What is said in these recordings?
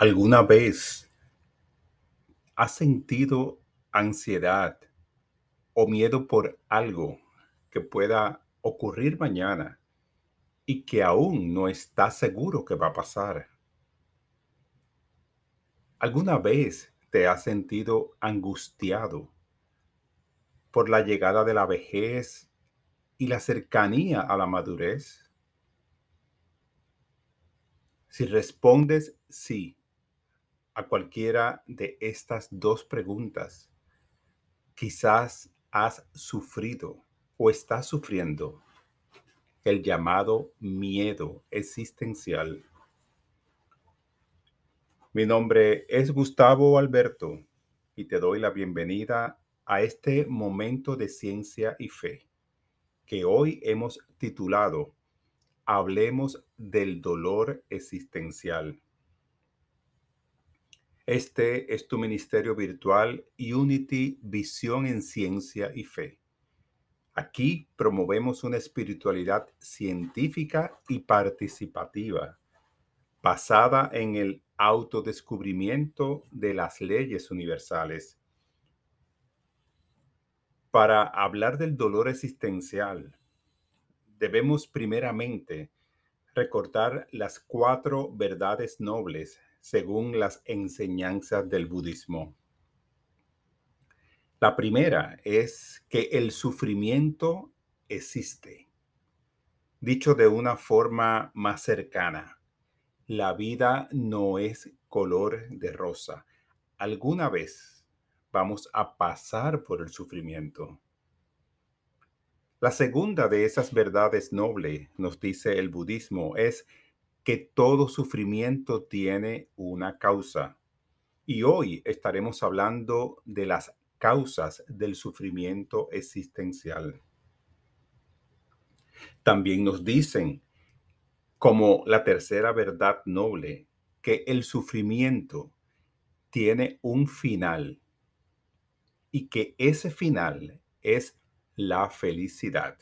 ¿Alguna vez has sentido ansiedad o miedo por algo que pueda ocurrir mañana y que aún no estás seguro que va a pasar? ¿Alguna vez te has sentido angustiado por la llegada de la vejez y la cercanía a la madurez? Si respondes sí, a cualquiera de estas dos preguntas, quizás has sufrido o estás sufriendo el llamado miedo existencial. Mi nombre es Gustavo Alberto y te doy la bienvenida a este momento de ciencia y fe que hoy hemos titulado Hablemos del dolor existencial. Este es tu ministerio virtual Unity Visión en Ciencia y Fe. Aquí promovemos una espiritualidad científica y participativa, basada en el autodescubrimiento de las leyes universales. Para hablar del dolor existencial, debemos primeramente recordar las cuatro verdades nobles según las enseñanzas del budismo. La primera es que el sufrimiento existe. Dicho de una forma más cercana, la vida no es color de rosa. Alguna vez vamos a pasar por el sufrimiento. La segunda de esas verdades nobles, nos dice el budismo, es que todo sufrimiento tiene una causa. Y hoy estaremos hablando de las causas del sufrimiento existencial. También nos dicen, como la tercera verdad noble, que el sufrimiento tiene un final y que ese final es la felicidad.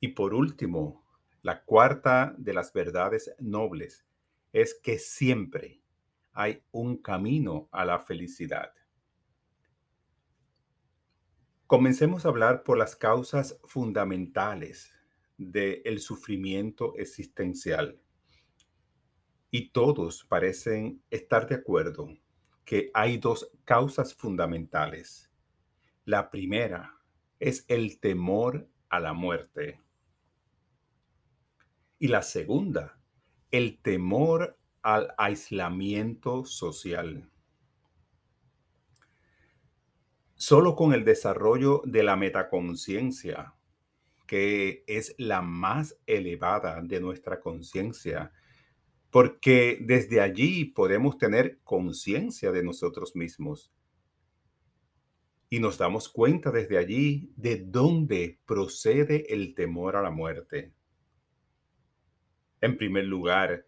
Y por último, la cuarta de las verdades nobles es que siempre hay un camino a la felicidad. Comencemos a hablar por las causas fundamentales del sufrimiento existencial. Y todos parecen estar de acuerdo que hay dos causas fundamentales. La primera es el temor a la muerte. Y la segunda, el temor al aislamiento social. Solo con el desarrollo de la metaconciencia, que es la más elevada de nuestra conciencia, porque desde allí podemos tener conciencia de nosotros mismos. Y nos damos cuenta desde allí de dónde procede el temor a la muerte. En primer lugar,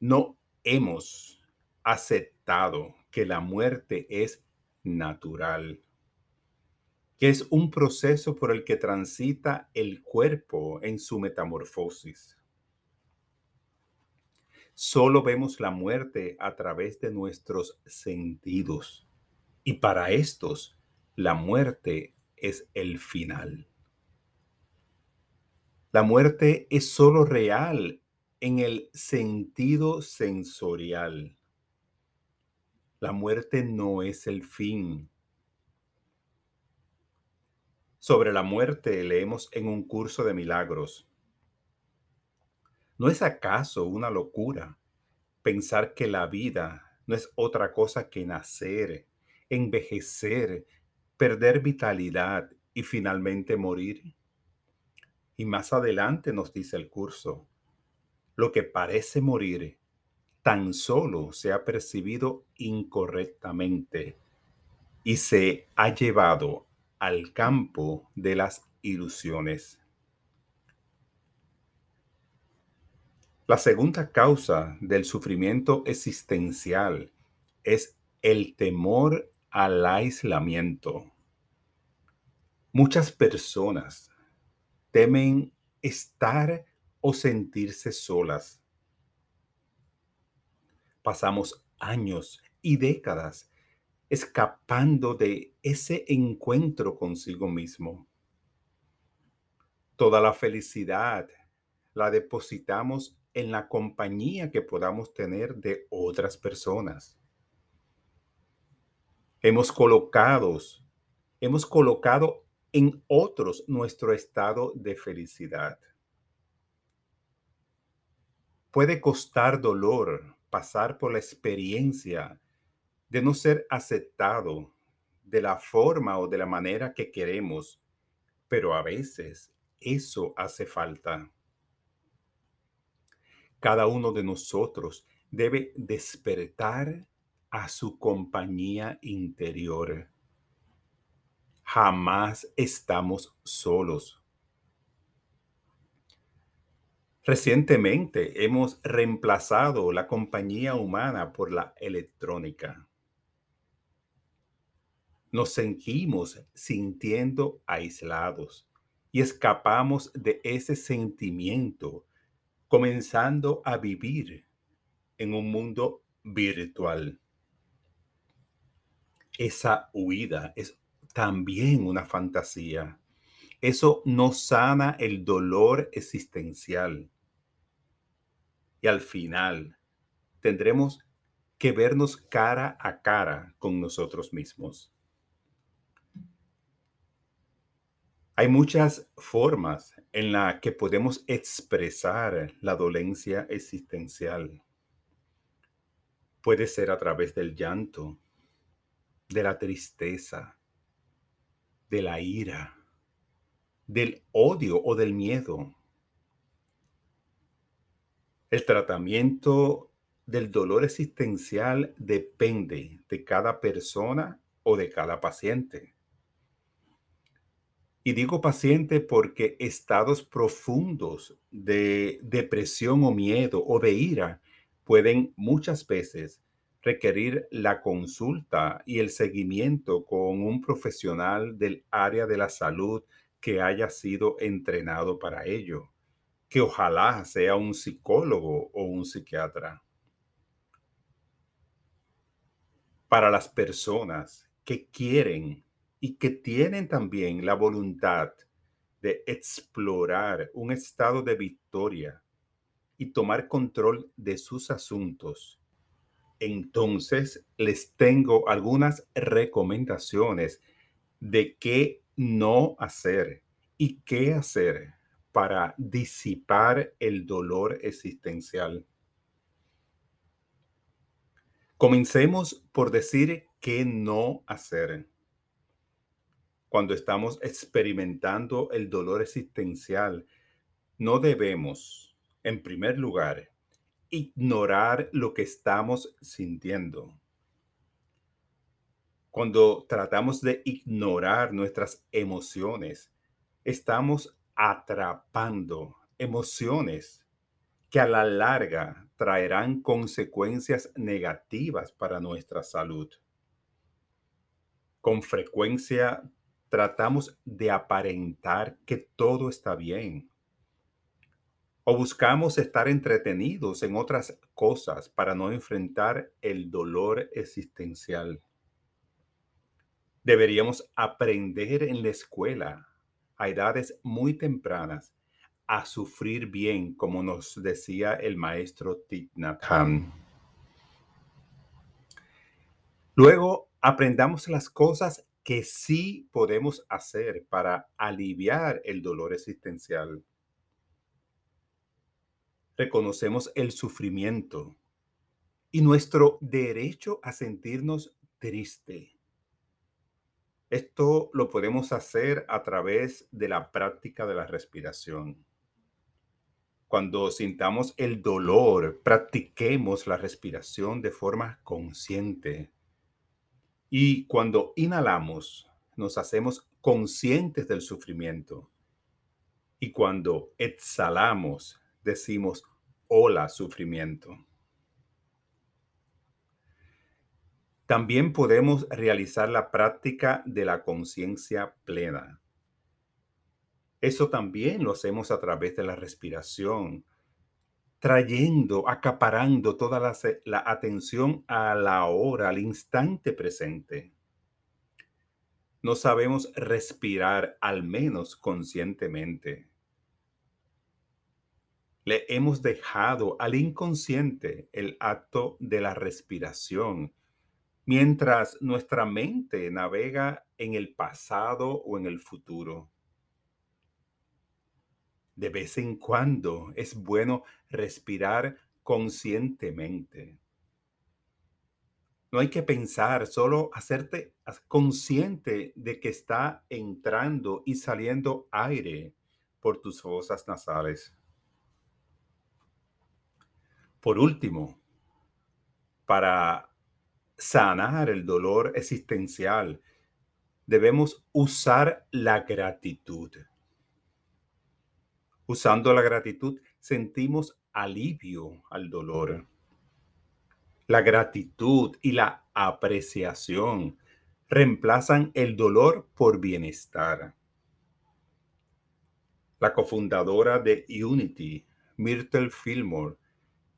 no hemos aceptado que la muerte es natural, que es un proceso por el que transita el cuerpo en su metamorfosis. Solo vemos la muerte a través de nuestros sentidos y para estos la muerte es el final. La muerte es solo real en el sentido sensorial. La muerte no es el fin. Sobre la muerte leemos en un curso de milagros. ¿No es acaso una locura pensar que la vida no es otra cosa que nacer, envejecer, perder vitalidad y finalmente morir? Y más adelante nos dice el curso, lo que parece morir tan solo se ha percibido incorrectamente y se ha llevado al campo de las ilusiones. La segunda causa del sufrimiento existencial es el temor al aislamiento. Muchas personas temen estar o sentirse solas. Pasamos años y décadas escapando de ese encuentro consigo mismo. Toda la felicidad la depositamos en la compañía que podamos tener de otras personas. Hemos colocado, hemos colocado en otros nuestro estado de felicidad. Puede costar dolor pasar por la experiencia de no ser aceptado de la forma o de la manera que queremos, pero a veces eso hace falta. Cada uno de nosotros debe despertar a su compañía interior. Jamás estamos solos. Recientemente hemos reemplazado la compañía humana por la electrónica. Nos seguimos sintiendo aislados y escapamos de ese sentimiento, comenzando a vivir en un mundo virtual. Esa huida es también una fantasía. Eso no sana el dolor existencial y al final tendremos que vernos cara a cara con nosotros mismos. Hay muchas formas en las que podemos expresar la dolencia existencial. Puede ser a través del llanto, de la tristeza, de la ira, del odio o del miedo. El tratamiento del dolor existencial depende de cada persona o de cada paciente. Y digo paciente porque estados profundos de depresión o miedo o de ira pueden muchas veces requerir la consulta y el seguimiento con un profesional del área de la salud que haya sido entrenado para ello que ojalá sea un psicólogo o un psiquiatra. Para las personas que quieren y que tienen también la voluntad de explorar un estado de victoria y tomar control de sus asuntos, entonces les tengo algunas recomendaciones de qué no hacer y qué hacer para disipar el dolor existencial. Comencemos por decir qué no hacer. Cuando estamos experimentando el dolor existencial, no debemos, en primer lugar, ignorar lo que estamos sintiendo. Cuando tratamos de ignorar nuestras emociones, estamos atrapando emociones que a la larga traerán consecuencias negativas para nuestra salud. Con frecuencia tratamos de aparentar que todo está bien o buscamos estar entretenidos en otras cosas para no enfrentar el dolor existencial. Deberíamos aprender en la escuela a edades muy tempranas a sufrir bien, como nos decía el maestro Thich Luego, aprendamos las cosas que sí podemos hacer para aliviar el dolor existencial. Reconocemos el sufrimiento y nuestro derecho a sentirnos triste esto lo podemos hacer a través de la práctica de la respiración. Cuando sintamos el dolor, practiquemos la respiración de forma consciente. Y cuando inhalamos, nos hacemos conscientes del sufrimiento. Y cuando exhalamos, decimos, hola sufrimiento. También podemos realizar la práctica de la conciencia plena. Eso también lo hacemos a través de la respiración, trayendo, acaparando toda la, la atención a la hora, al instante presente. No sabemos respirar, al menos conscientemente. Le hemos dejado al inconsciente el acto de la respiración, mientras nuestra mente navega en el pasado o en el futuro. De vez en cuando es bueno respirar conscientemente. No hay que pensar, solo hacerte consciente de que está entrando y saliendo aire por tus fosas nasales. Por último, para sanar el dolor existencial, debemos usar la gratitud. Usando la gratitud sentimos alivio al dolor. La gratitud y la apreciación reemplazan el dolor por bienestar. La cofundadora de Unity, Myrtle Fillmore,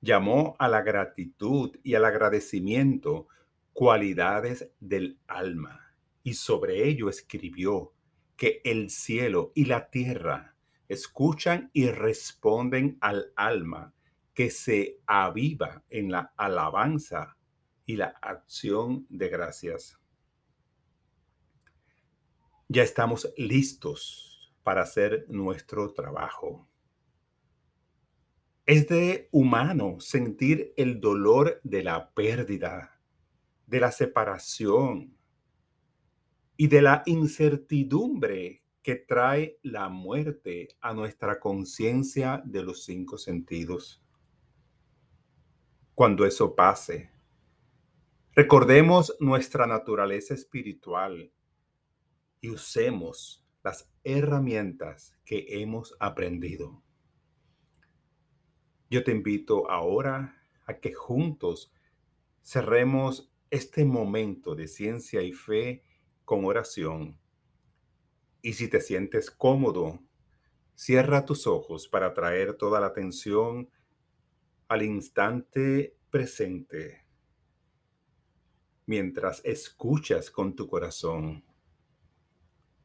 llamó a la gratitud y al agradecimiento cualidades del alma y sobre ello escribió que el cielo y la tierra escuchan y responden al alma que se aviva en la alabanza y la acción de gracias. Ya estamos listos para hacer nuestro trabajo. Es de humano sentir el dolor de la pérdida, de la separación y de la incertidumbre que trae la muerte a nuestra conciencia de los cinco sentidos. Cuando eso pase, recordemos nuestra naturaleza espiritual y usemos las herramientas que hemos aprendido. Yo te invito ahora a que juntos cerremos este momento de ciencia y fe con oración y si te sientes cómodo, cierra tus ojos para traer toda la atención al instante presente mientras escuchas con tu corazón.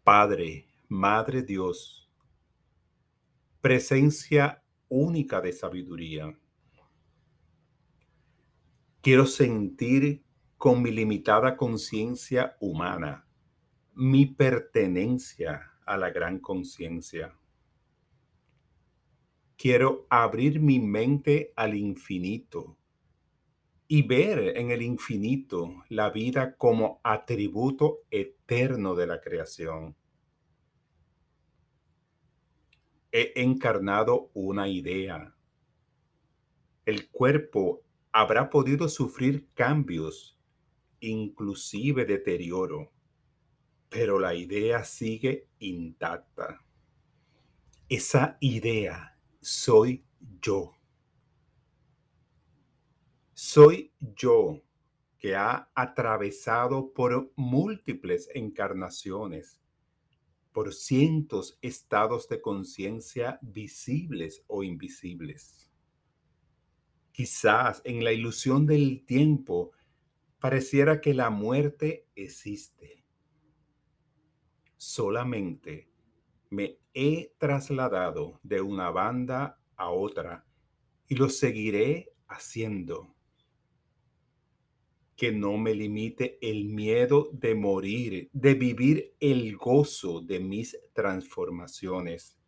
Padre, Madre Dios, presencia única de sabiduría. Quiero sentir con mi limitada conciencia humana mi pertenencia a la gran conciencia. Quiero abrir mi mente al infinito y ver en el infinito la vida como atributo eterno de la creación. He encarnado una idea. El cuerpo habrá podido sufrir cambios, inclusive deterioro pero la idea sigue intacta. Esa idea soy yo. Soy yo que ha atravesado por múltiples encarnaciones, por cientos estados de conciencia visibles o invisibles. Quizás en la ilusión del tiempo pareciera que la muerte existe solamente me he trasladado de una banda a otra y lo seguiré haciendo. Que no me limite el miedo de morir, de vivir el gozo de mis transformaciones.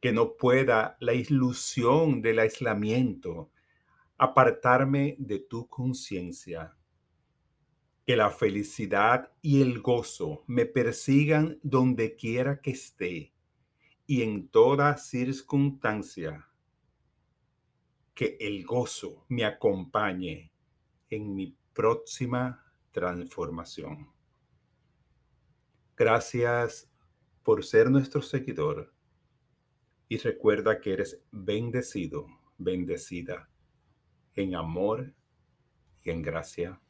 Que no pueda la ilusión del aislamiento apartarme de tu conciencia que la felicidad y el gozo me persigan donde quiera que esté y en toda circunstancia. Que el gozo me acompañe en mi próxima transformación. Gracias por ser nuestro seguidor y recuerda que eres bendecido, bendecida en amor y en gracia